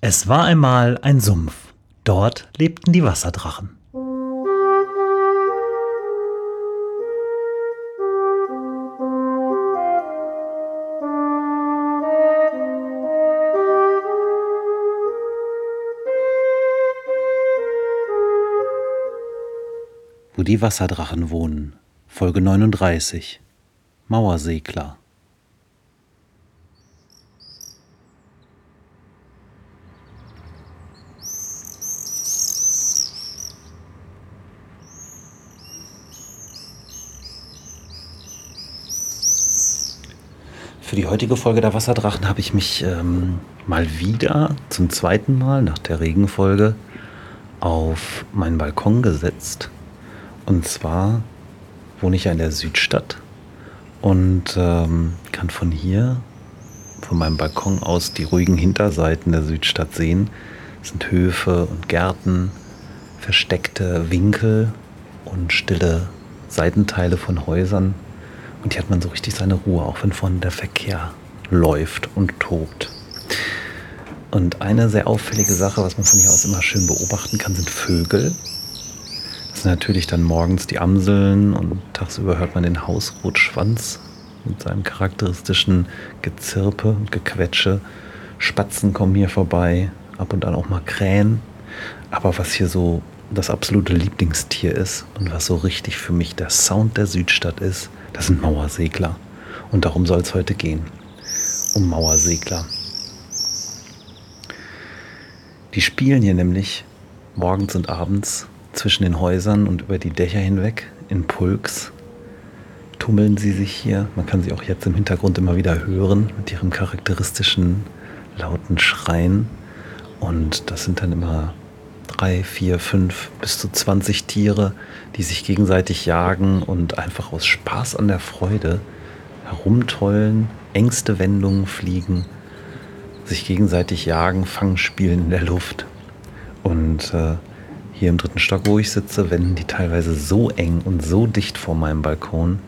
Es war einmal ein Sumpf. Dort lebten die Wasserdrachen. Wo die Wasserdrachen wohnen. Folge 39. Mauersegler. Für die heutige Folge der Wasserdrachen habe ich mich ähm, mal wieder zum zweiten Mal nach der Regenfolge auf meinen Balkon gesetzt. Und zwar wohne ich ja in der Südstadt und ähm, kann von hier, von meinem Balkon aus, die ruhigen Hinterseiten der Südstadt sehen. Das sind Höfe und Gärten, versteckte Winkel und stille Seitenteile von Häusern und hier hat man so richtig seine Ruhe, auch wenn vorne der Verkehr läuft und tobt. Und eine sehr auffällige Sache, was man von hier aus immer schön beobachten kann, sind Vögel. Das sind natürlich dann morgens die Amseln und tagsüber hört man den Hausrotschwanz mit seinem charakteristischen Gezirpe und Gequetsche. Spatzen kommen hier vorbei, ab und an auch mal Krähen. Aber was hier so das absolute Lieblingstier ist und was so richtig für mich der Sound der Südstadt ist, das sind Mauersegler. Und darum soll es heute gehen. Um Mauersegler. Die spielen hier nämlich morgens und abends zwischen den Häusern und über die Dächer hinweg in Pulks. Tummeln sie sich hier. Man kann sie auch jetzt im Hintergrund immer wieder hören mit ihrem charakteristischen lauten Schreien. Und das sind dann immer drei, vier, fünf bis zu 20 Tiere, die sich gegenseitig jagen und einfach aus Spaß an der Freude herumtollen, engste Wendungen fliegen, sich gegenseitig jagen, Fangspielen in der Luft. Und äh, hier im dritten Stock, wo ich sitze, wenden die teilweise so eng und so dicht vor meinem Balkon,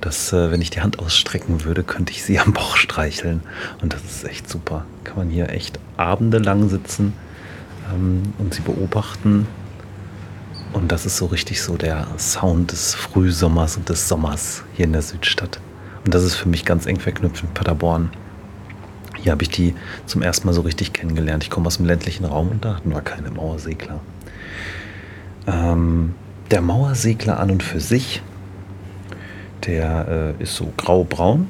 dass äh, wenn ich die Hand ausstrecken würde, könnte ich sie am Bauch streicheln. Und das ist echt super. Kann man hier echt abendelang sitzen ähm, und sie beobachten. Und das ist so richtig so der Sound des Frühsommers und des Sommers hier in der Südstadt. Und das ist für mich ganz eng verknüpft mit Paderborn. Hier habe ich die zum ersten Mal so richtig kennengelernt. Ich komme aus dem ländlichen Raum und da hatten wir keine Mauersegler. Ähm, der Mauersegler an und für sich, der äh, ist so grau-braun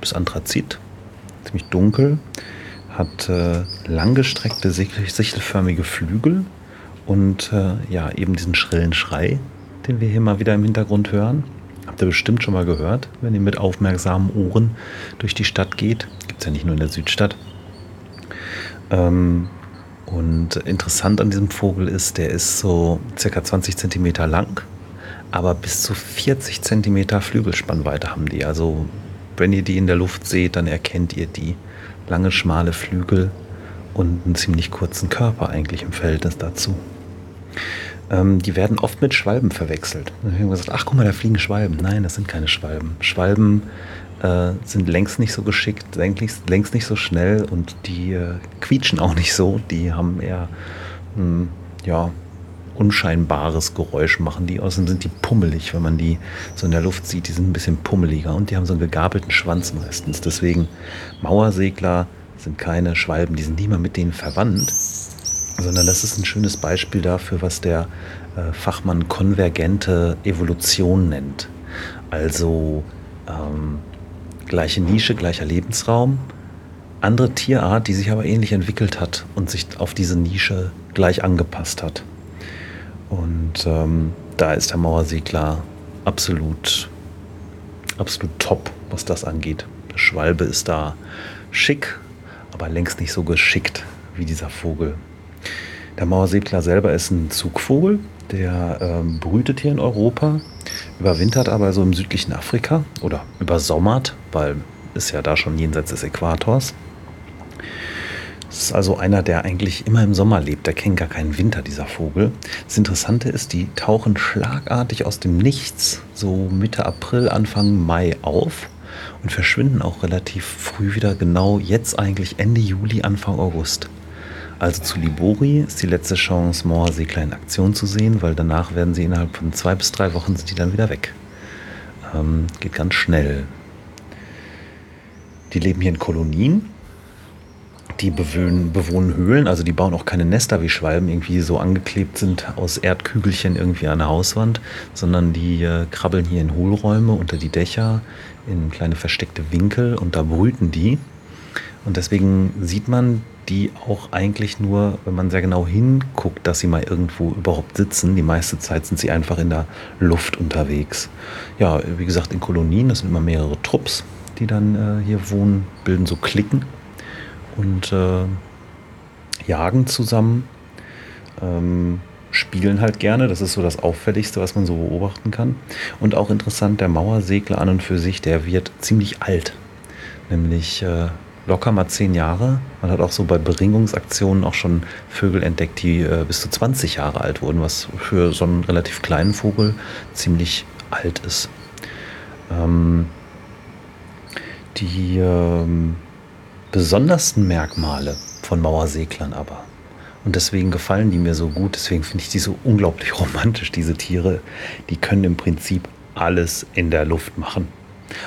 bis Anthrazit, ziemlich dunkel, hat äh, langgestreckte, sichelförmige Flügel und äh, ja, eben diesen schrillen Schrei, den wir hier mal wieder im Hintergrund hören. Habt ihr bestimmt schon mal gehört, wenn ihr mit aufmerksamen Ohren durch die Stadt geht. Gibt es ja nicht nur in der Südstadt. Ähm, und interessant an diesem Vogel ist, der ist so circa 20 Zentimeter lang, aber bis zu 40 Zentimeter Flügelspannweite haben die. Also wenn ihr die in der Luft seht, dann erkennt ihr die lange, schmale Flügel und einen ziemlich kurzen Körper eigentlich im Verhältnis dazu. Ähm, die werden oft mit Schwalben verwechselt. Dann haben gesagt, ach guck mal, da fliegen Schwalben. Nein, das sind keine Schwalben. Schwalben äh, sind längst nicht so geschickt, längst, längst nicht so schnell und die äh, quietschen auch nicht so. Die haben eher, mh, hm, ja, unscheinbares Geräusch machen die. Außerdem sind die pummelig, wenn man die so in der Luft sieht. Die sind ein bisschen pummeliger und die haben so einen gegabelten Schwanz meistens. Deswegen Mauersegler sind keine Schwalben, die sind niemand mit denen verwandt, sondern das ist ein schönes Beispiel dafür, was der äh, Fachmann konvergente Evolution nennt. Also ähm, gleiche Nische, gleicher Lebensraum, andere Tierart, die sich aber ähnlich entwickelt hat und sich auf diese Nische gleich angepasst hat. Und ähm, da ist der Mauersegler absolut, absolut top, was das angeht. Der Schwalbe ist da schick, aber längst nicht so geschickt wie dieser Vogel. Der Mauersegler selber ist ein Zugvogel, der ähm, brütet hier in Europa, überwintert aber so im südlichen Afrika oder übersommert, weil ist ja da schon jenseits des Äquators. Das ist also einer, der eigentlich immer im Sommer lebt. Der kennt gar keinen Winter, dieser Vogel. Das Interessante ist, die tauchen schlagartig aus dem Nichts, so Mitte April, Anfang Mai auf und verschwinden auch relativ früh wieder, genau jetzt eigentlich Ende Juli, Anfang August. Also zu Libori ist die letzte Chance, Mauersegler in Aktion zu sehen, weil danach werden sie innerhalb von zwei bis drei Wochen sind die dann wieder weg. Ähm, geht ganz schnell. Die leben hier in Kolonien. Die bewohnen, bewohnen Höhlen, also die bauen auch keine Nester wie Schwalben, irgendwie so angeklebt sind aus Erdkügelchen irgendwie an der Hauswand, sondern die äh, krabbeln hier in Hohlräume unter die Dächer, in kleine versteckte Winkel und da brüten die. Und deswegen sieht man die auch eigentlich nur, wenn man sehr genau hinguckt, dass sie mal irgendwo überhaupt sitzen. Die meiste Zeit sind sie einfach in der Luft unterwegs. Ja, wie gesagt, in Kolonien, das sind immer mehrere Trupps, die dann äh, hier wohnen, bilden so Klicken und äh, jagen zusammen. Ähm, spielen halt gerne. Das ist so das Auffälligste, was man so beobachten kann. Und auch interessant, der Mauersegler an und für sich, der wird ziemlich alt. Nämlich äh, locker mal zehn Jahre. Man hat auch so bei Beringungsaktionen auch schon Vögel entdeckt, die äh, bis zu 20 Jahre alt wurden, was für so einen relativ kleinen Vogel ziemlich alt ist. Ähm, die ähm, besondersten Merkmale von Mauerseglern aber und deswegen gefallen die mir so gut. Deswegen finde ich die so unglaublich romantisch, diese Tiere. Die können im Prinzip alles in der Luft machen.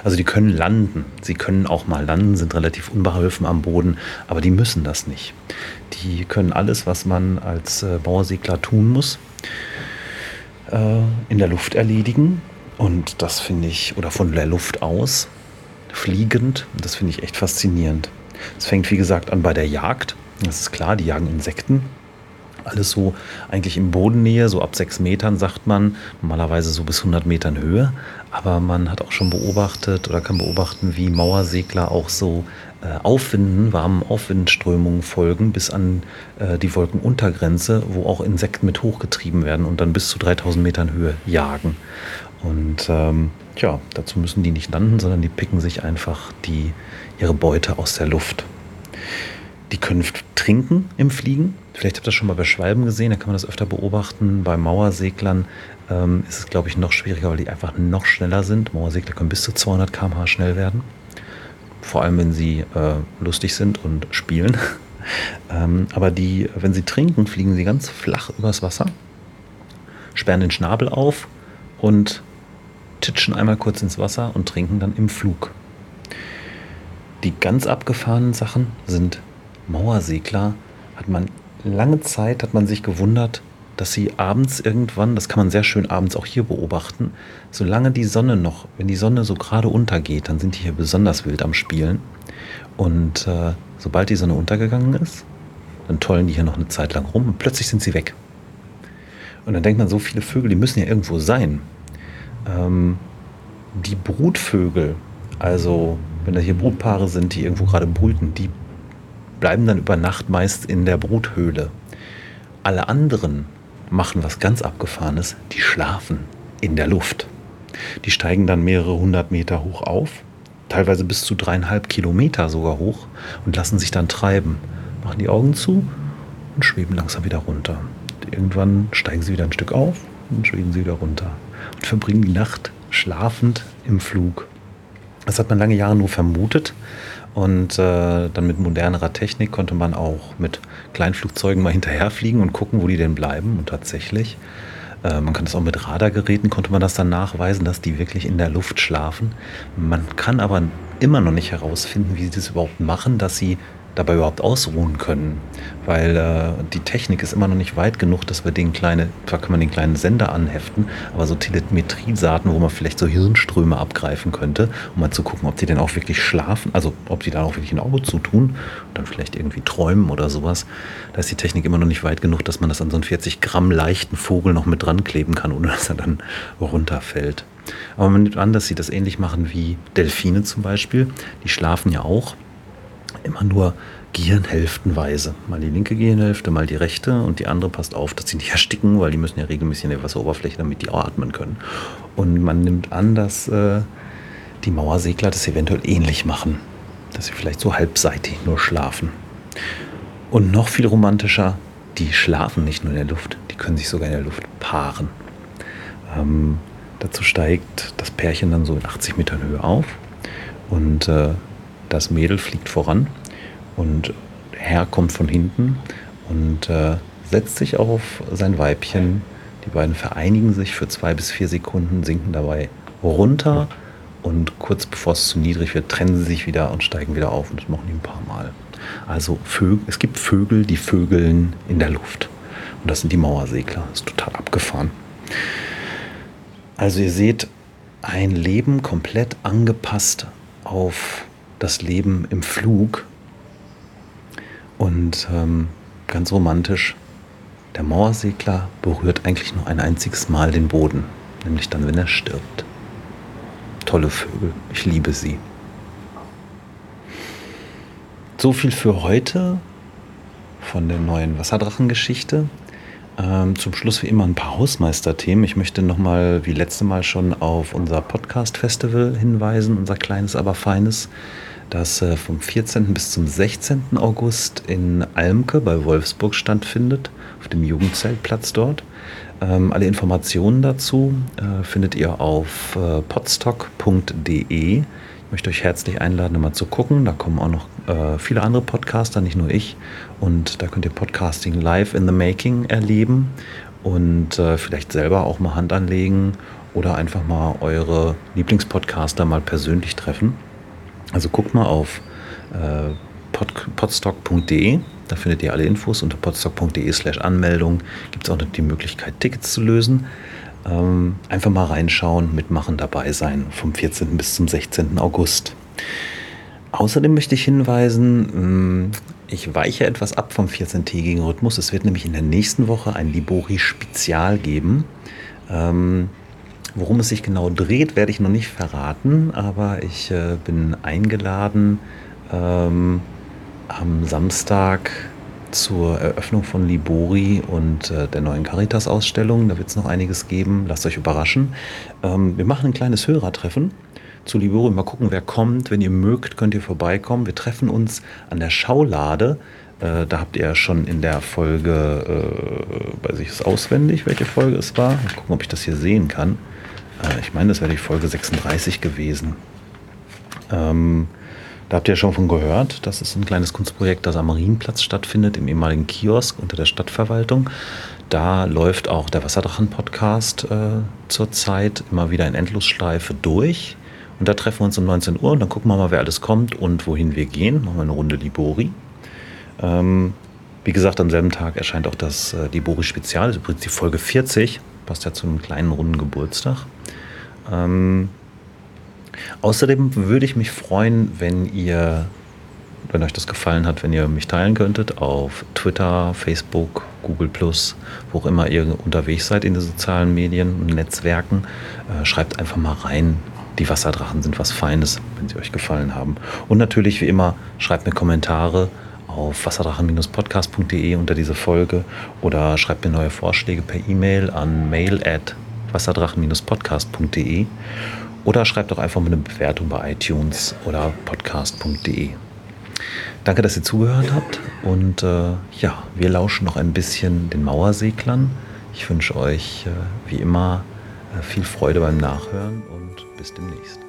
Also die können landen. Sie können auch mal landen, sind relativ unbeholfen am Boden, aber die müssen das nicht. Die können alles, was man als äh, Bauersegler tun muss, äh, in der Luft erledigen. Und das finde ich, oder von der Luft aus, fliegend. Das finde ich echt faszinierend. Es fängt, wie gesagt, an bei der Jagd. Das ist klar, die jagen Insekten. Alles so eigentlich in Bodennähe, so ab sechs Metern sagt man, normalerweise so bis 100 Metern Höhe. Aber man hat auch schon beobachtet oder kann beobachten, wie Mauersegler auch so äh, Aufwinden, warmen Aufwindströmungen folgen bis an äh, die Wolkenuntergrenze, wo auch Insekten mit hochgetrieben werden und dann bis zu 3000 Metern Höhe jagen. Und ähm, ja, dazu müssen die nicht landen, sondern die picken sich einfach die, ihre Beute aus der Luft. Die können trinken im Fliegen. Vielleicht habt ihr das schon mal bei Schwalben gesehen, da kann man das öfter beobachten. Bei Mauerseglern ähm, ist es, glaube ich, noch schwieriger, weil die einfach noch schneller sind. Mauersegler können bis zu 200 km/h schnell werden. Vor allem, wenn sie äh, lustig sind und spielen. ähm, aber die, wenn sie trinken, fliegen sie ganz flach übers Wasser, sperren den Schnabel auf und titschen einmal kurz ins Wasser und trinken dann im Flug. Die ganz abgefahrenen Sachen sind Mauersegler hat man lange Zeit hat man sich gewundert, dass sie abends irgendwann, das kann man sehr schön abends auch hier beobachten, solange die Sonne noch, wenn die Sonne so gerade untergeht, dann sind die hier besonders wild am Spielen. Und äh, sobald die Sonne untergegangen ist, dann tollen die hier noch eine Zeit lang rum und plötzlich sind sie weg. Und dann denkt man, so viele Vögel, die müssen ja irgendwo sein. Ähm, die Brutvögel, also wenn da hier Brutpaare sind, die irgendwo gerade brüten, die bleiben dann über Nacht meist in der Bruthöhle. Alle anderen machen was ganz Abgefahrenes, die schlafen in der Luft. Die steigen dann mehrere hundert Meter hoch auf, teilweise bis zu dreieinhalb Kilometer sogar hoch und lassen sich dann treiben, machen die Augen zu und schweben langsam wieder runter. Und irgendwann steigen sie wieder ein Stück auf und schweben sie wieder runter und verbringen die Nacht schlafend im Flug. Das hat man lange Jahre nur vermutet, und äh, dann mit modernerer Technik konnte man auch mit Kleinflugzeugen mal hinterherfliegen und gucken, wo die denn bleiben. Und tatsächlich, äh, man kann das auch mit Radargeräten, konnte man das dann nachweisen, dass die wirklich in der Luft schlafen. Man kann aber immer noch nicht herausfinden, wie sie das überhaupt machen, dass sie dabei überhaupt ausruhen können. Weil äh, die Technik ist immer noch nicht weit genug, dass wir den kleinen, zwar kann man den kleinen Sender anheften, aber so Telemetriesaaten, wo man vielleicht so Hirnströme abgreifen könnte, um mal zu gucken, ob die denn auch wirklich schlafen, also ob die da auch wirklich ein Auge zutun und dann vielleicht irgendwie träumen oder sowas. Da ist die Technik immer noch nicht weit genug, dass man das an so einen 40 Gramm leichten Vogel noch mit dran kleben kann, ohne dass er dann runterfällt. Aber man nimmt an, dass sie das ähnlich machen wie Delfine zum Beispiel. Die schlafen ja auch immer nur Gehirnhälftenweise. Mal die linke Gehirnhälfte, mal die rechte und die andere passt auf, dass sie nicht ersticken, weil die müssen ja regelmäßig in der Wasseroberfläche, damit die auch atmen können. Und man nimmt an, dass äh, die Mauersegler das eventuell ähnlich machen, dass sie vielleicht so halbseitig nur schlafen. Und noch viel romantischer, die schlafen nicht nur in der Luft, die können sich sogar in der Luft paaren. Ähm, dazu steigt das Pärchen dann so in 80 Metern Höhe auf und äh, das Mädel fliegt voran und Herr kommt von hinten und äh, setzt sich auf sein Weibchen. Die beiden vereinigen sich für zwei bis vier Sekunden, sinken dabei runter und kurz bevor es zu niedrig wird, trennen sie sich wieder und steigen wieder auf und das machen die ein paar Mal. Also Vögel, es gibt Vögel, die vögeln in der Luft. Und das sind die Mauersegler. Das ist total abgefahren. Also ihr seht, ein Leben komplett angepasst auf das Leben im Flug. Und ähm, ganz romantisch, der Mauersegler berührt eigentlich nur ein einziges Mal den Boden, nämlich dann, wenn er stirbt. Tolle Vögel, ich liebe sie. So viel für heute von der neuen Wasserdrachengeschichte. Ähm, zum Schluss wie immer ein paar Hausmeisterthemen. Ich möchte nochmal, wie letzte Mal schon, auf unser Podcast-Festival hinweisen, unser kleines, aber feines, das äh, vom 14. bis zum 16. August in Almke bei Wolfsburg stattfindet, auf dem Jugendzeltplatz dort. Ähm, alle Informationen dazu äh, findet ihr auf äh, podstock.de. Ich möchte euch herzlich einladen, mal zu gucken. Da kommen auch noch äh, viele andere Podcaster, nicht nur ich. Und da könnt ihr Podcasting live in the making erleben und äh, vielleicht selber auch mal Hand anlegen oder einfach mal eure Lieblingspodcaster mal persönlich treffen. Also guckt mal auf äh, pod, podstock.de, da findet ihr alle Infos. Unter podstock.de slash Anmeldung gibt es auch noch die Möglichkeit, Tickets zu lösen. Ähm, einfach mal reinschauen, mitmachen, dabei sein vom 14. bis zum 16. August. Außerdem möchte ich hinweisen, mm, ich weiche etwas ab vom 14-tägigen Rhythmus. Es wird nämlich in der nächsten Woche ein Libori-Spezial geben. Ähm, worum es sich genau dreht, werde ich noch nicht verraten, aber ich äh, bin eingeladen ähm, am Samstag zur Eröffnung von Libori und äh, der neuen Caritas-Ausstellung. Da wird es noch einiges geben. Lasst euch überraschen. Ähm, wir machen ein kleines Hörertreffen zu Libori. Mal gucken, wer kommt. Wenn ihr mögt, könnt ihr vorbeikommen. Wir treffen uns an der Schaulade. Äh, da habt ihr ja schon in der Folge, äh, weiß ich es auswendig, welche Folge es war. Mal gucken, ob ich das hier sehen kann. Äh, ich meine, das wäre die Folge 36 gewesen. Ähm, da habt ihr ja schon von gehört. Das ist ein kleines Kunstprojekt, das am Marienplatz stattfindet, im ehemaligen Kiosk unter der Stadtverwaltung. Da läuft auch der Wasserdrachen-Podcast äh, zurzeit immer wieder in Endlosschleife durch. Und da treffen wir uns um 19 Uhr und dann gucken wir mal, wer alles kommt und wohin wir gehen. Machen wir eine Runde Libori. Ähm, wie gesagt, am selben Tag erscheint auch das äh, Libori Spezial, das ist übrigens die Folge 40. Passt ja zu einem kleinen runden Geburtstag. Ähm, außerdem würde ich mich freuen, wenn ihr, wenn euch das gefallen hat, wenn ihr mich teilen könntet auf Twitter, Facebook, Google wo auch immer ihr unterwegs seid in den sozialen Medien und Netzwerken. Äh, schreibt einfach mal rein, die Wasserdrachen sind was Feines, wenn sie euch gefallen haben. Und natürlich, wie immer, schreibt mir Kommentare auf wasserdrachen-podcast.de unter diese Folge oder schreibt mir neue Vorschläge per E-Mail an mail at wasserdrachen-podcast.de oder schreibt auch einfach mal eine Bewertung bei iTunes oder podcast.de. Danke, dass ihr zugehört habt und äh, ja, wir lauschen noch ein bisschen den Mauerseglern. Ich wünsche euch äh, wie immer viel Freude beim Nachhören und bis demnächst.